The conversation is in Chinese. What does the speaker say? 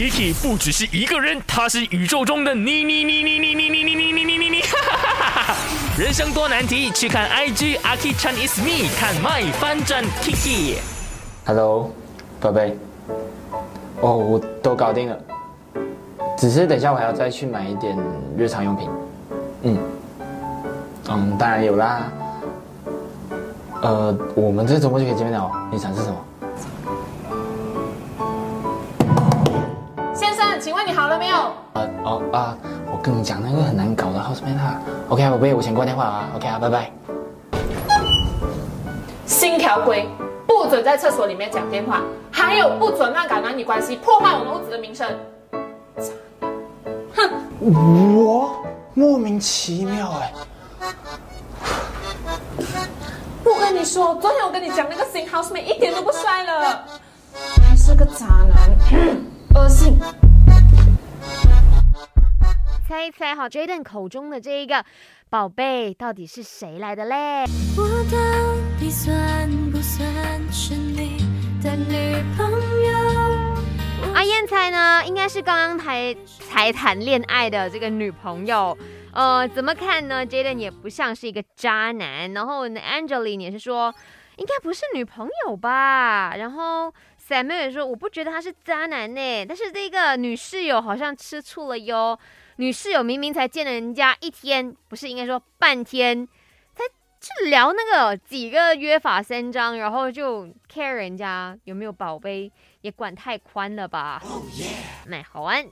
Kiki 不只是一个人，他是宇宙中的你你你你你你你你你你你你，人生多难题，去看 IG Aki Chan is me，看 My 翻转 Kiki。Hello，宝贝。哦，我都搞定了，只是等一下我还要再去买一点日常用品。嗯，嗯，当然有啦。呃，我们这周末就可以见面了。你想吃什么？你好了没有？呃，哦啊，我跟你讲那个很难搞的 housemate 啦。OK 啊，宝贝，我先挂电话啊。OK 啊，拜拜。新条规，不准在厕所里面讲电话，还有不准乱搞男女关系，破坏我们屋子的名声。我莫名其妙哎、我跟你说，昨天我跟你讲那个新 housemate 一点都不帅了，还是个渣男，猜一猜哈，Jaden 口中的这一个宝贝到底是谁来的嘞？我到底算不算是你的女朋友？阿燕猜呢，应该是刚刚才才谈恋爱的这个女朋友。呃，怎么看呢？Jaden 也不像是一个渣男，然后呢，Angeline 也是说应该不是女朋友吧。然后 Samuel 也说我不觉得他是渣男呢，但是这个女室友好像吃醋了哟。女室友明明才见了人家一天，不是应该说半天，才去聊那个几个约法三章，然后就 care 人家有没有宝贝，也管太宽了吧？那好玩。